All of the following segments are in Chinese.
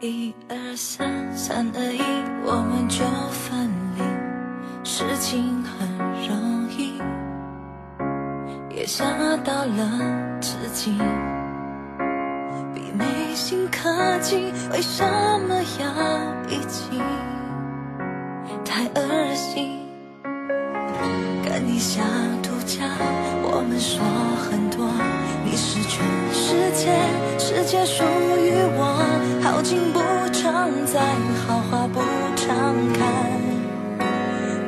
一二三，三二一，我们就分离。事情很容易，也吓到了自己。比美心科技，为什么要一起？太恶心。跟你下度假，我们说很多，你是全世界，世界属。景不常在，好话不常开。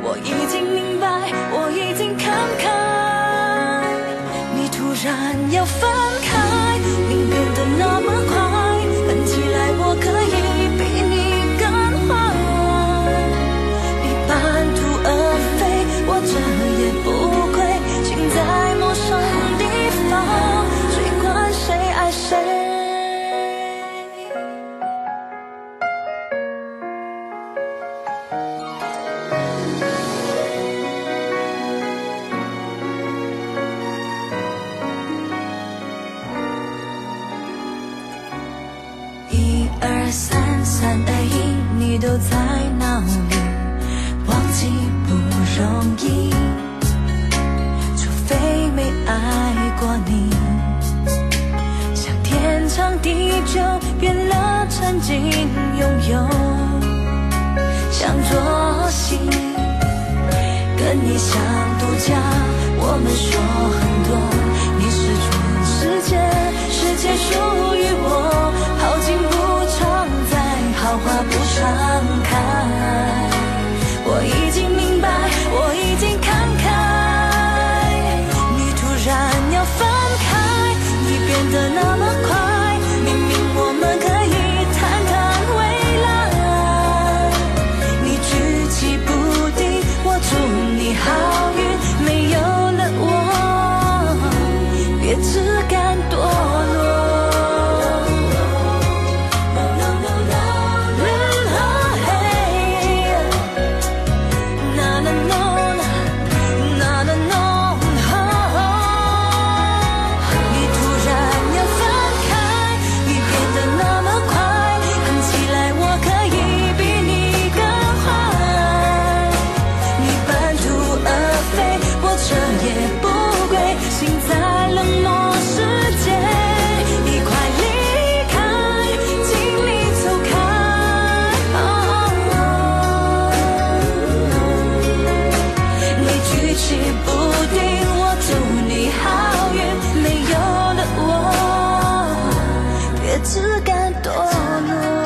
我已经明白，我已经看开，你突然要分开，二三，三二一，你都在哪里？忘记不容易，除非没爱过你。像天长地久，变了曾经拥有，像作戏，跟你想度假，我们说很多。也不归心在冷漠世界你快离开请你走开你举棋不定我祝你好运没有了我别自甘堕落